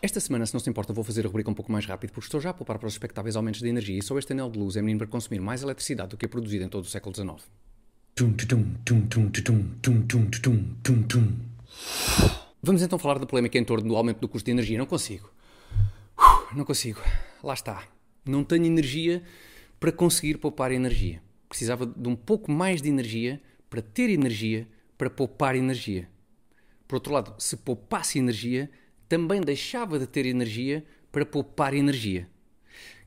Esta semana, se não se importa, vou fazer a rubrica um pouco mais rápido, porque estou já a poupar para os expectáveis aumentos de energia e só este anel de luz é menino para consumir mais eletricidade do que é produzido em todo o século XIX. Vamos então falar da polémica em torno do aumento do custo de energia. Não consigo. Não consigo. Lá está. Não tenho energia para conseguir poupar energia. Precisava de um pouco mais de energia para ter energia para poupar energia. Por outro lado, se poupasse energia, também deixava de ter energia para poupar energia.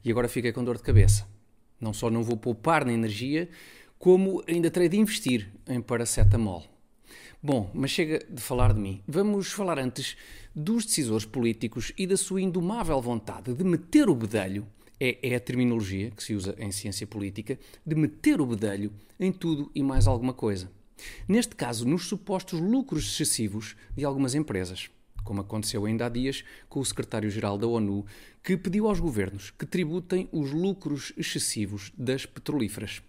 E agora fiquei com dor de cabeça. Não só não vou poupar na energia, como ainda terei de investir em paracetamol. Bom, mas chega de falar de mim. Vamos falar antes dos decisores políticos e da sua indomável vontade de meter o bedelho é, é, a terminologia que se usa em ciência política, de meter o bedelho em tudo e mais alguma coisa. Neste caso, nos supostos lucros excessivos de algumas empresas como aconteceu ainda há dias com o secretário-geral da ONU, que pediu aos governos que tributem os lucros excessivos das petrolíferas.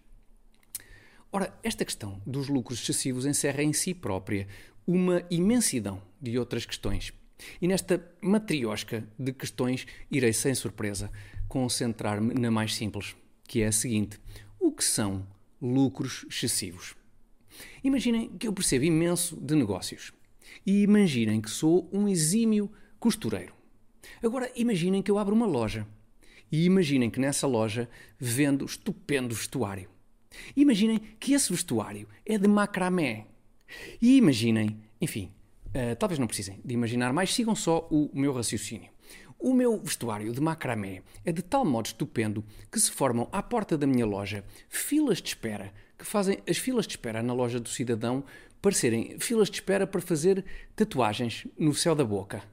Ora, esta questão dos lucros excessivos encerra em si própria uma imensidão de outras questões. E nesta matriosca de questões irei, sem surpresa, concentrar-me na mais simples, que é a seguinte: o que são lucros excessivos? Imaginem que eu percebo imenso de negócios e imaginem que sou um exímio costureiro. Agora imaginem que eu abro uma loja. E imaginem que nessa loja vendo estupendo vestuário. Imaginem que esse vestuário é de macramé. E imaginem, enfim, uh, talvez não precisem de imaginar mais, sigam só o meu raciocínio. O meu vestuário de macramé é de tal modo estupendo que se formam à porta da minha loja filas de espera que fazem as filas de espera na loja do cidadão parecerem filas de espera para fazer tatuagens no céu da boca.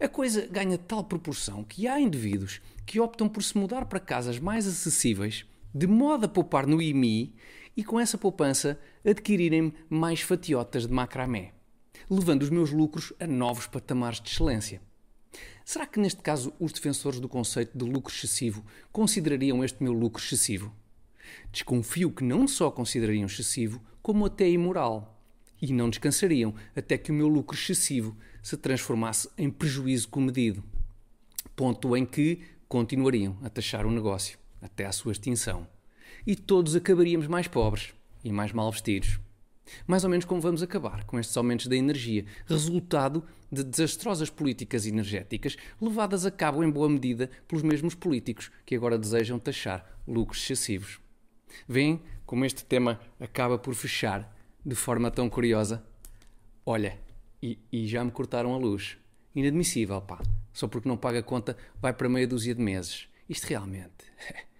A coisa ganha tal proporção que há indivíduos que optam por se mudar para casas mais acessíveis, de modo a poupar no IMI e com essa poupança adquirirem mais fatiotas de macramé, levando os meus lucros a novos patamares de excelência. Será que neste caso os defensores do conceito de lucro excessivo considerariam este meu lucro excessivo? Desconfio que não só considerariam excessivo, como até imoral e não descansariam até que o meu lucro excessivo se transformasse em prejuízo comedido. Ponto em que continuariam a taxar o negócio até à sua extinção. E todos acabaríamos mais pobres e mais mal vestidos. Mais ou menos como vamos acabar com estes aumentos da energia, resultado de desastrosas políticas energéticas levadas a cabo em boa medida pelos mesmos políticos que agora desejam taxar lucros excessivos. Vêem como este tema acaba por fechar de forma tão curiosa. Olha, e, e, já me cortaram a luz. Inadmissível, pá. Só porque não paga conta vai para meia dúzia de meses. Isto realmente.